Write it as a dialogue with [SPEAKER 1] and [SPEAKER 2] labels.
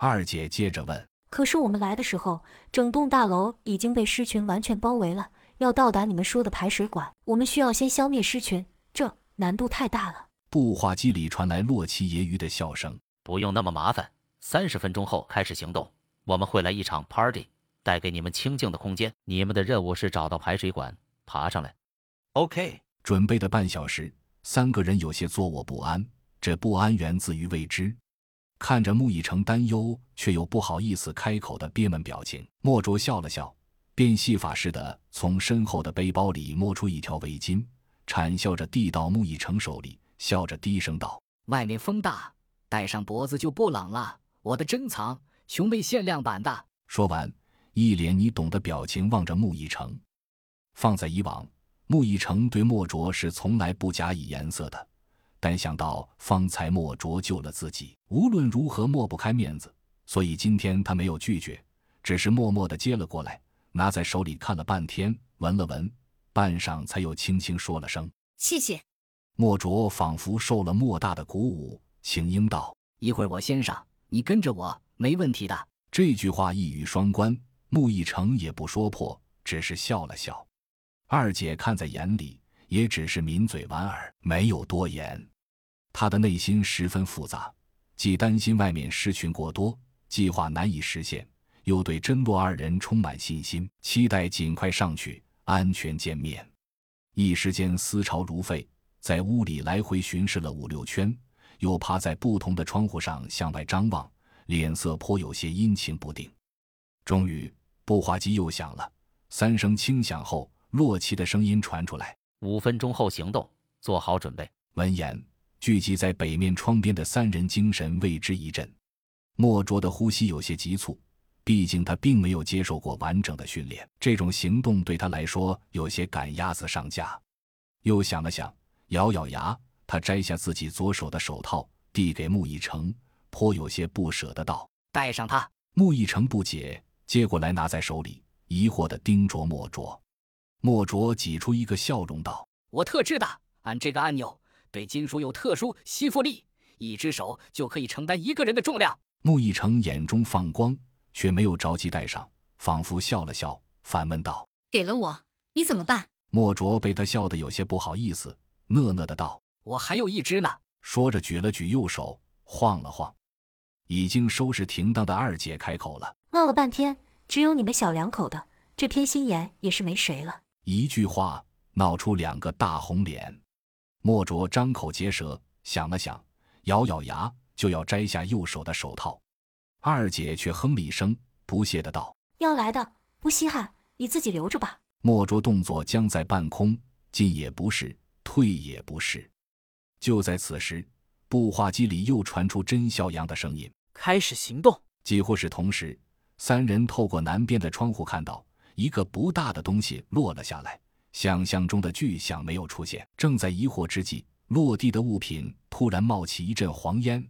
[SPEAKER 1] 二姐接着问：“
[SPEAKER 2] 可是我们来的时候，整栋大楼已经被狮群完全包围了。要到达你们说的排水管，我们需要先消灭狮群，这难度太大了。”
[SPEAKER 1] 步话机里传来洛奇揶揄的笑声：“
[SPEAKER 3] 不用那么麻烦，三十分钟后开始行动，我们会来一场 party，带给你们清静的空间。你们的任务是找到排水管，爬上来。”
[SPEAKER 4] OK。
[SPEAKER 1] 准备的半小时，三个人有些坐卧不安。这不安源自于未知。看着穆以成担忧却又不好意思开口的憋闷表情，莫卓笑了笑，变戏法似的从身后的背包里摸出一条围巾，谄笑着递到穆以成手里，笑着低声道：“
[SPEAKER 5] 外面风大，戴上脖子就不冷了。我的珍藏，熊妹限量版的。”
[SPEAKER 1] 说完，一脸你懂的表情望着穆以成。放在以往，穆以成对莫卓是从来不假以颜色的。但想到方才莫卓救了自己，无论如何抹不开面子，所以今天他没有拒绝，只是默默地接了过来，拿在手里看了半天，闻了闻，半晌才又轻轻说了声“
[SPEAKER 6] 谢谢”。
[SPEAKER 1] 莫卓仿佛受了莫大的鼓舞，轻应道：“
[SPEAKER 5] 一会儿我先上，你跟着我，没问题的。”
[SPEAKER 1] 这句话一语双关，穆一成也不说破，只是笑了笑。二姐看在眼里。也只是抿嘴莞尔，没有多言。他的内心十分复杂，既担心外面狮群过多，计划难以实现，又对真洛二人充满信心，期待尽快上去安全见面。一时间思潮如沸，在屋里来回巡视了五六圈，又趴在不同的窗户上向外张望，脸色颇有些阴晴不定。终于，步话机又响了，三声轻响后，洛奇的声音传出来。
[SPEAKER 3] 五分钟后行动，做好准备。
[SPEAKER 1] 闻言，聚集在北面窗边的三人精神为之一振。莫卓的呼吸有些急促，毕竟他并没有接受过完整的训练，这种行动对他来说有些赶鸭子上架。又想了想，咬咬牙，他摘下自己左手的手套，递给穆以成，颇有些不舍得道：“
[SPEAKER 5] 戴上它。”
[SPEAKER 1] 穆以成不解，接过来拿在手里，疑惑地盯着莫卓。莫卓挤出一个笑容道：“
[SPEAKER 5] 我特制的，按这个按钮，对金属有特殊吸附力，一只手就可以承担一个人的重量。”
[SPEAKER 1] 穆一成眼中放光，却没有着急戴上，仿佛笑了笑，反问道：“
[SPEAKER 6] 给了我，你怎么办？”
[SPEAKER 1] 莫卓被他笑得有些不好意思，讷讷的道：“
[SPEAKER 5] 我还有一只呢。”
[SPEAKER 1] 说着举了举右手，晃了晃。已经收拾停当的二姐开口了：“
[SPEAKER 2] 闹了半天，只有你们小两口的，这偏心眼也是没谁了。”
[SPEAKER 1] 一句话闹出两个大红脸，莫卓张口结舌，想了想，咬咬牙就要摘下右手的手套。二姐却哼了一声，不屑的道：“
[SPEAKER 2] 要来的不稀罕，你自己留着吧。”
[SPEAKER 1] 莫卓动作僵在半空，进也不是，退也不是。就在此时，步话机里又传出甄小阳的声音：“
[SPEAKER 7] 开始行动。”
[SPEAKER 1] 几乎是同时，三人透过南边的窗户看到。一个不大的东西落了下来，想象中的巨响没有出现。正在疑惑之际，落地的物品突然冒起一阵黄烟，